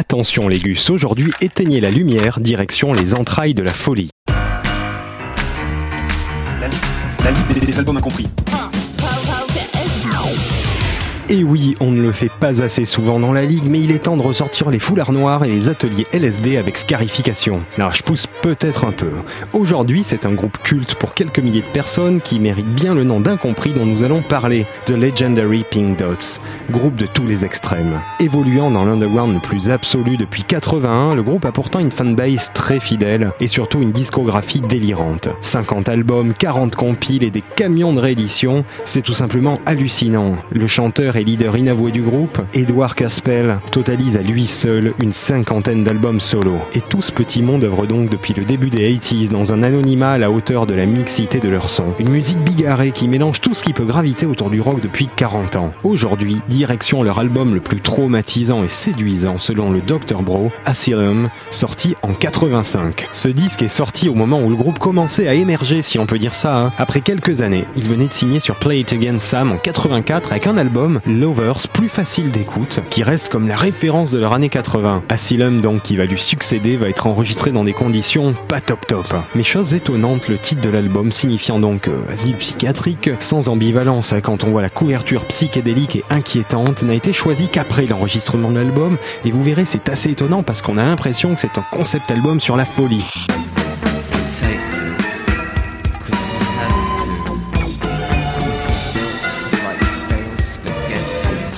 Attention les gus, aujourd'hui éteignez la lumière, direction les entrailles de la folie. La, des albums incompris. Et oui, on ne le fait pas assez souvent dans la ligue, mais il est temps de ressortir les foulards noirs et les ateliers LSD avec scarification. Alors je pousse peut-être un peu. Aujourd'hui, c'est un groupe culte pour quelques milliers de personnes qui mérite bien le nom d'incompris dont nous allons parler, The Legendary Pink Dots, groupe de tous les extrêmes. Évoluant dans l'underground le plus absolu depuis 81, le groupe a pourtant une fanbase très fidèle et surtout une discographie délirante. 50 albums, 40 compiles et des camions de réédition, c'est tout simplement hallucinant. Le chanteur leader inavoué du groupe, Edward Caspel totalise à lui seul une cinquantaine d'albums solo. Et tout ce petit monde œuvre donc depuis le début des 80s dans un anonymat à la hauteur de la mixité de leur son. Une musique bigarrée qui mélange tout ce qui peut graviter autour du rock depuis 40 ans. Aujourd'hui, direction leur album le plus traumatisant et séduisant selon le Dr Bro, Asylum, sorti en 85. Ce disque est sorti au moment où le groupe commençait à émerger, si on peut dire ça. hein. Après quelques années, il venait de signer sur Play It Again Sam en 84 avec un album Lovers plus facile d'écoute, qui reste comme la référence de leur année 80. Asylum donc qui va lui succéder va être enregistré dans des conditions pas top top. Mais chose étonnante, le titre de l'album signifiant donc euh, asile psychiatrique, sans ambivalence hein, quand on voit la couverture psychédélique et inquiétante, n'a été choisi qu'après l'enregistrement de l'album, et vous verrez c'est assez étonnant parce qu'on a l'impression que c'est un concept album sur la folie.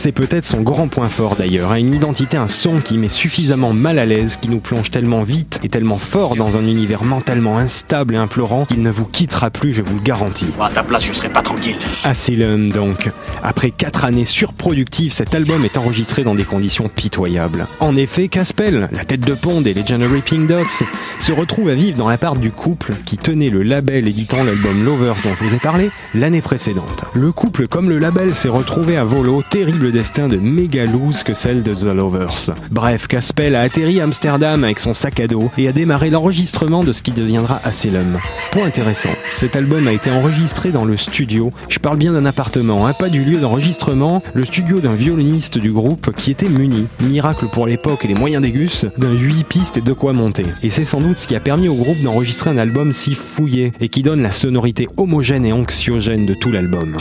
C'est peut-être son grand point fort d'ailleurs, hein, une identité, un son qui met suffisamment mal à l'aise, qui nous plonge tellement vite et tellement fort dans un univers mentalement instable et implorant qu'il ne vous quittera plus, je vous le garantis. À ta place, je serais pas tranquille. Asylum donc. Après 4 années surproductives, cet album est enregistré dans des conditions pitoyables. En effet, Caspel, la tête de pont des Legendary Pink Dots, se retrouve à vivre dans l'appart du couple qui tenait le label éditant l'album Lovers dont je vous ai parlé l'année précédente. Le couple comme le label s'est retrouvé à volo, terrible destin de méga loose que celle de The Lovers. Bref, Caspel a atterri à Amsterdam avec son sac à dos et a démarré l'enregistrement de ce qui deviendra Asylum. Point intéressant, cet album a été enregistré dans le studio, je parle bien d'un appartement, hein, pas du lieu d'enregistrement, le studio d'un violoniste du groupe qui était muni, miracle pour l'époque et les moyens des gus, d'un 8 pistes et de quoi monter. Et c'est sans doute ce qui a permis au groupe d'enregistrer un album si fouillé et qui donne la sonorité homogène et anxiogène de tout l'album.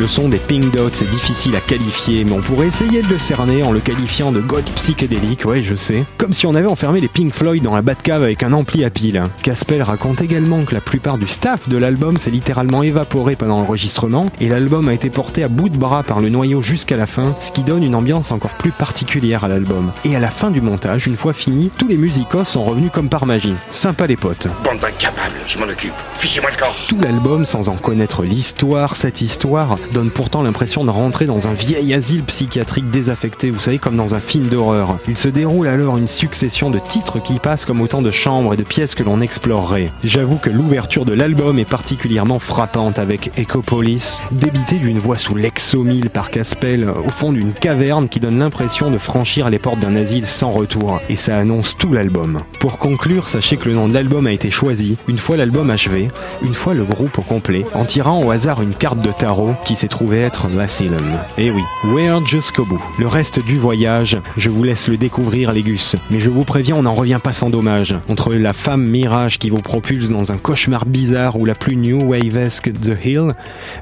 Le son des Pink Dots est difficile à qualifier, mais on pourrait essayer de le cerner en le qualifiant de goth psychédélique, ouais je sais. Comme si on avait enfermé les Pink Floyd dans la Batcave avec un ampli à pile. Caspel raconte également que la plupart du staff de l'album s'est littéralement évaporé pendant l'enregistrement, et l'album a été porté à bout de bras par le noyau jusqu'à la fin, ce qui donne une ambiance encore plus particulière à l'album. Et à la fin du montage, une fois fini, tous les musicos sont revenus comme par magie. Sympa les potes. Bande d'incapables, je m'en occupe. Fichez-moi le camp. Tout l'album, sans en connaître l'histoire, cette histoire donne pourtant l'impression de rentrer dans un vieil asile psychiatrique désaffecté, vous savez, comme dans un film d'horreur. Il se déroule alors une succession de titres qui passent comme autant de chambres et de pièces que l'on explorerait. J'avoue que l'ouverture de l'album est particulièrement frappante avec Ecopolis, débité d'une voix sous l'exomile par Caspel au fond d'une caverne qui donne l'impression de franchir les portes d'un asile sans retour. Et ça annonce tout l'album. Pour conclure, sachez que le nom de l'album a été choisi, une fois l'album achevé, une fois le groupe au complet, en tirant au hasard une carte de tarot s'est trouvée être l'Asylum. Et oui, We're jusqu'au bout. Le reste du voyage, je vous laisse le découvrir les gus. Mais je vous préviens, on n'en revient pas sans dommage. Entre la femme mirage qui vous propulse dans un cauchemar bizarre ou la plus new wave-esque The Hill,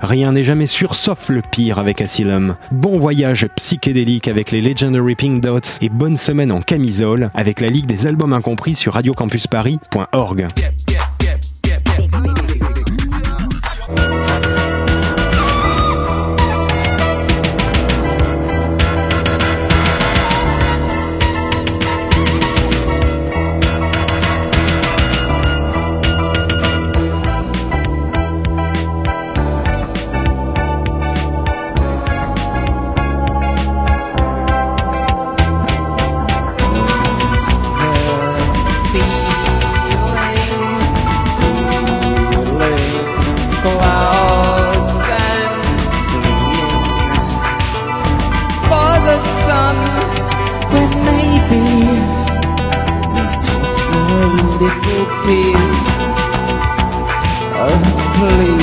rien n'est jamais sûr sauf le pire avec Asylum. Bon voyage psychédélique avec les Legendary Pink Dots et bonne semaine en camisole avec la Ligue des albums incompris sur radiocampusparis.org. please. Oh, please.